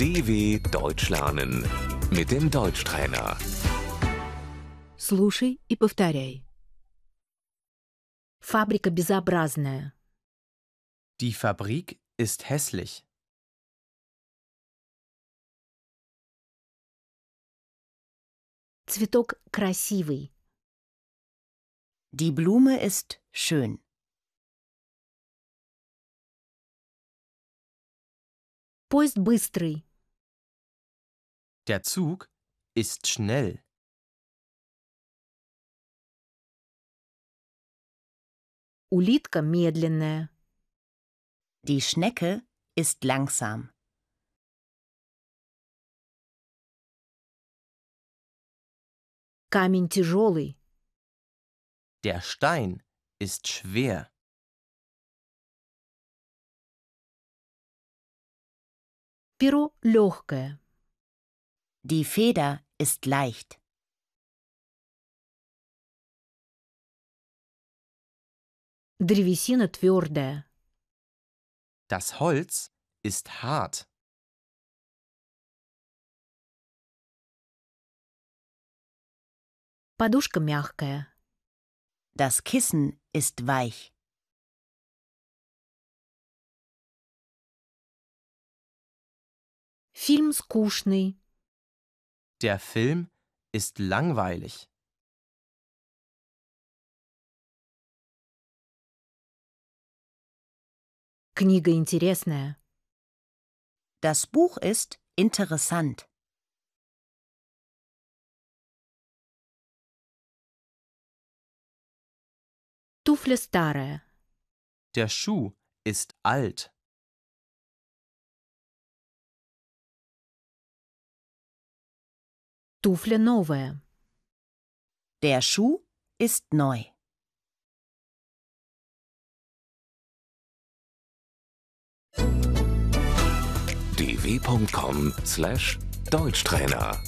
DW Deutsch lernen mit dem Deutschtrainer. Слушай и повторяй. Фабрика безобразная. Die Fabrik ist hässlich. Цветок красивый. Die Blume ist schön. Поезд быстрый. Der Zug ist schnell. Улитка медленная. Die Schnecke ist langsam. Камень тяжелый. Der Stein ist schwer. Перо легкое. Die Feder ist leicht. Древесина твердая. Das Holz ist hart. Подушка мягкая. Das Kissen ist weich. Фильм скучный. Der Film ist langweilig. Книга интересная. Das Buch ist interessant. Туфля старая. Der Schuh ist alt. Туфля новая. Der Schuh ist neu. dw.com/deutschtrainer